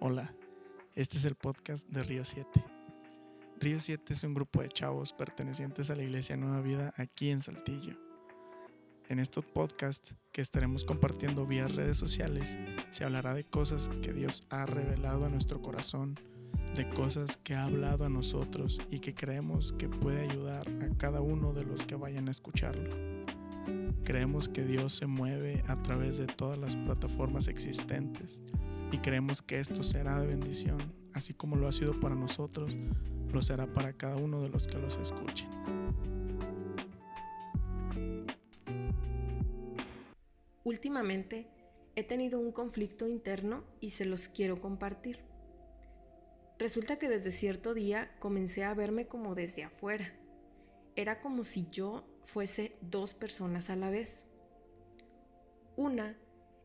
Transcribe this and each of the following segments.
Hola, este es el podcast de Río 7. Río 7 es un grupo de chavos pertenecientes a la Iglesia Nueva Vida aquí en Saltillo. En estos podcasts que estaremos compartiendo vía redes sociales, se hablará de cosas que Dios ha revelado a nuestro corazón, de cosas que ha hablado a nosotros y que creemos que puede ayudar a cada uno de los que vayan a escucharlo. Creemos que Dios se mueve a través de todas las plataformas existentes y creemos que esto será de bendición, así como lo ha sido para nosotros, lo será para cada uno de los que los escuchen. Últimamente he tenido un conflicto interno y se los quiero compartir. Resulta que desde cierto día comencé a verme como desde afuera. Era como si yo fuese dos personas a la vez. Una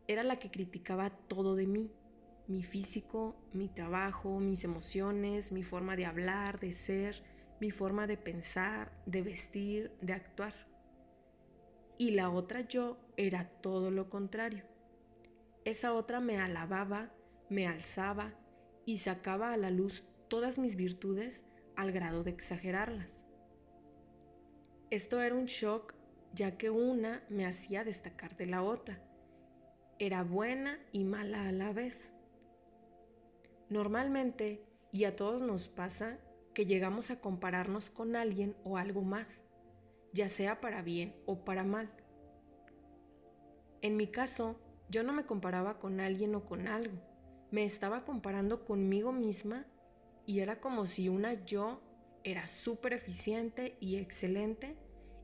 era la que criticaba todo de mí, mi físico, mi trabajo, mis emociones, mi forma de hablar, de ser, mi forma de pensar, de vestir, de actuar. Y la otra yo era todo lo contrario. Esa otra me alababa, me alzaba y sacaba a la luz todas mis virtudes al grado de exagerarlas. Esto era un shock ya que una me hacía destacar de la otra. Era buena y mala a la vez. Normalmente, y a todos nos pasa, que llegamos a compararnos con alguien o algo más, ya sea para bien o para mal. En mi caso, yo no me comparaba con alguien o con algo, me estaba comparando conmigo misma y era como si una yo era súper eficiente y excelente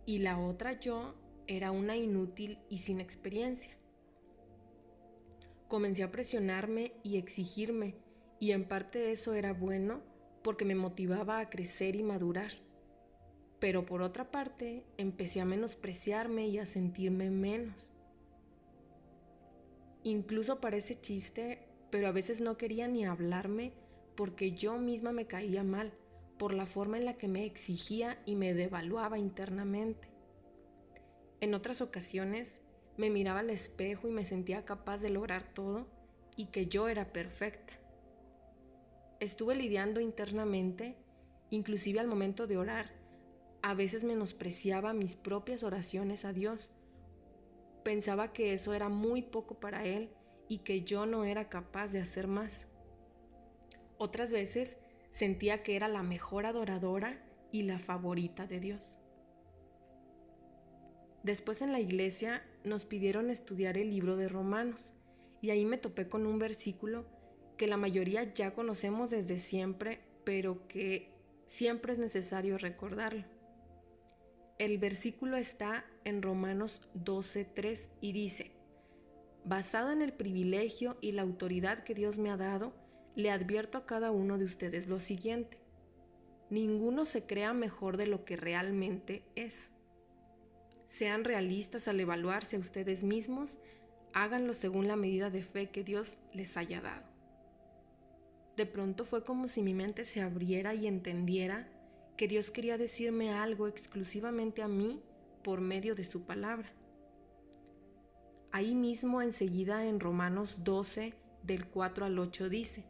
y la otra yo era una inútil y sin experiencia. Comencé a presionarme y exigirme y en parte eso era bueno porque me motivaba a crecer y madurar. Pero por otra parte, empecé a menospreciarme y a sentirme menos. Incluso parece chiste, pero a veces no quería ni hablarme porque yo misma me caía mal por la forma en la que me exigía y me devaluaba internamente. En otras ocasiones me miraba al espejo y me sentía capaz de lograr todo y que yo era perfecta. Estuve lidiando internamente, inclusive al momento de orar. A veces menospreciaba mis propias oraciones a Dios. Pensaba que eso era muy poco para Él y que yo no era capaz de hacer más. Otras veces sentía que era la mejor adoradora y la favorita de Dios. Después en la iglesia nos pidieron estudiar el libro de Romanos y ahí me topé con un versículo que la mayoría ya conocemos desde siempre, pero que siempre es necesario recordarlo. El versículo está en Romanos 12.3 y dice, Basado en el privilegio y la autoridad que Dios me ha dado, le advierto a cada uno de ustedes lo siguiente. Ninguno se crea mejor de lo que realmente es. Sean realistas al evaluarse a ustedes mismos, háganlo según la medida de fe que Dios les haya dado. De pronto fue como si mi mente se abriera y entendiera que Dios quería decirme algo exclusivamente a mí por medio de su palabra. Ahí mismo enseguida en Romanos 12 del 4 al 8 dice,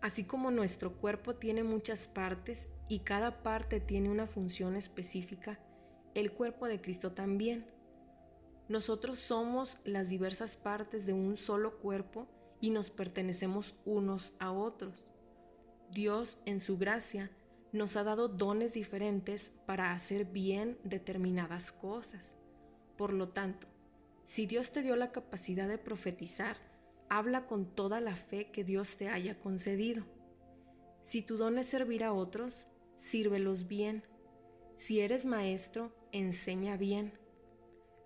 Así como nuestro cuerpo tiene muchas partes y cada parte tiene una función específica, el cuerpo de Cristo también. Nosotros somos las diversas partes de un solo cuerpo y nos pertenecemos unos a otros. Dios, en su gracia, nos ha dado dones diferentes para hacer bien determinadas cosas. Por lo tanto, si Dios te dio la capacidad de profetizar, habla con toda la fe que Dios te haya concedido. Si tu don es servir a otros, sírvelos bien. Si eres maestro, enseña bien.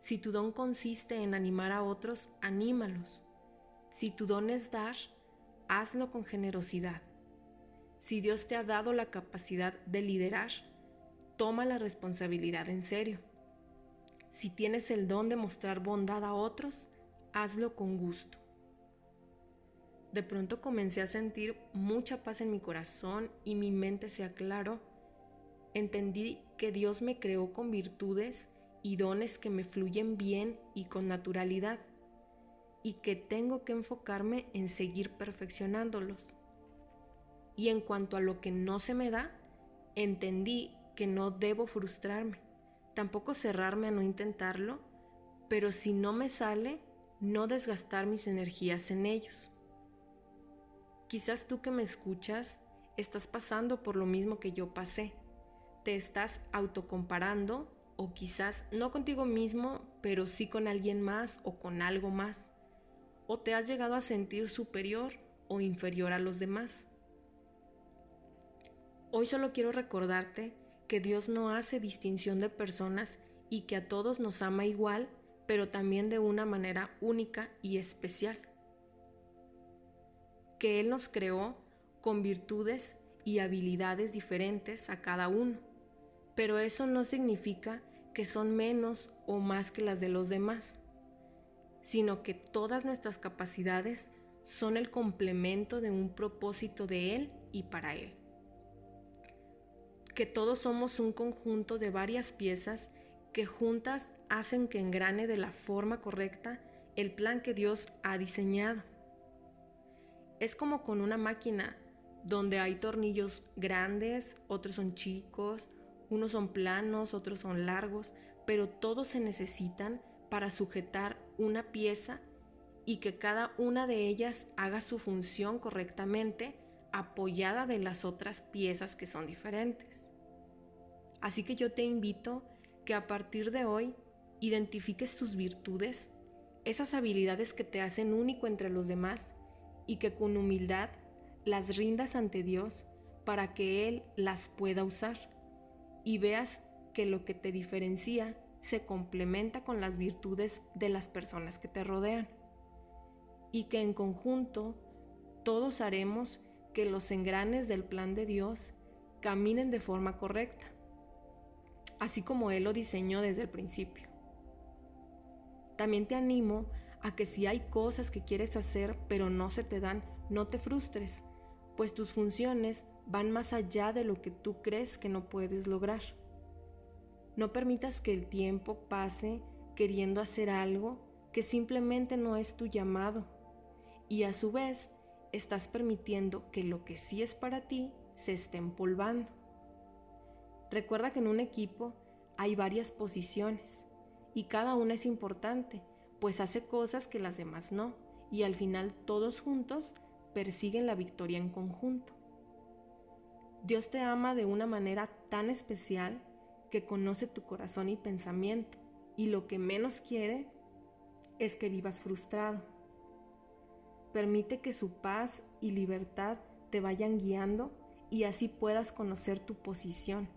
Si tu don consiste en animar a otros, anímalos. Si tu don es dar, hazlo con generosidad. Si Dios te ha dado la capacidad de liderar, toma la responsabilidad en serio. Si tienes el don de mostrar bondad a otros, hazlo con gusto. De pronto comencé a sentir mucha paz en mi corazón y mi mente se aclaró. Entendí que Dios me creó con virtudes y dones que me fluyen bien y con naturalidad y que tengo que enfocarme en seguir perfeccionándolos. Y en cuanto a lo que no se me da, entendí que no debo frustrarme, tampoco cerrarme a no intentarlo, pero si no me sale, no desgastar mis energías en ellos. Quizás tú que me escuchas estás pasando por lo mismo que yo pasé. Te estás autocomparando o quizás no contigo mismo, pero sí con alguien más o con algo más. O te has llegado a sentir superior o inferior a los demás. Hoy solo quiero recordarte que Dios no hace distinción de personas y que a todos nos ama igual, pero también de una manera única y especial. Que Él nos creó con virtudes y habilidades diferentes a cada uno, pero eso no significa que son menos o más que las de los demás, sino que todas nuestras capacidades son el complemento de un propósito de Él y para Él que todos somos un conjunto de varias piezas que juntas hacen que engrane de la forma correcta el plan que Dios ha diseñado. Es como con una máquina donde hay tornillos grandes, otros son chicos, unos son planos, otros son largos, pero todos se necesitan para sujetar una pieza y que cada una de ellas haga su función correctamente apoyada de las otras piezas que son diferentes. Así que yo te invito que a partir de hoy identifiques tus virtudes, esas habilidades que te hacen único entre los demás y que con humildad las rindas ante Dios para que Él las pueda usar y veas que lo que te diferencia se complementa con las virtudes de las personas que te rodean y que en conjunto todos haremos que los engranes del plan de Dios caminen de forma correcta, así como Él lo diseñó desde el principio. También te animo a que si hay cosas que quieres hacer pero no se te dan, no te frustres, pues tus funciones van más allá de lo que tú crees que no puedes lograr. No permitas que el tiempo pase queriendo hacer algo que simplemente no es tu llamado y a su vez estás permitiendo que lo que sí es para ti se esté empolvando. Recuerda que en un equipo hay varias posiciones y cada una es importante, pues hace cosas que las demás no, y al final todos juntos persiguen la victoria en conjunto. Dios te ama de una manera tan especial que conoce tu corazón y pensamiento, y lo que menos quiere es que vivas frustrado. Permite que su paz y libertad te vayan guiando y así puedas conocer tu posición,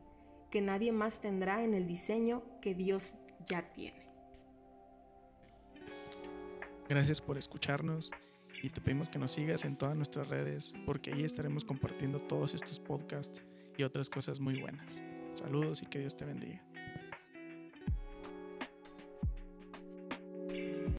que nadie más tendrá en el diseño que Dios ya tiene. Gracias por escucharnos y te pedimos que nos sigas en todas nuestras redes porque ahí estaremos compartiendo todos estos podcasts y otras cosas muy buenas. Saludos y que Dios te bendiga.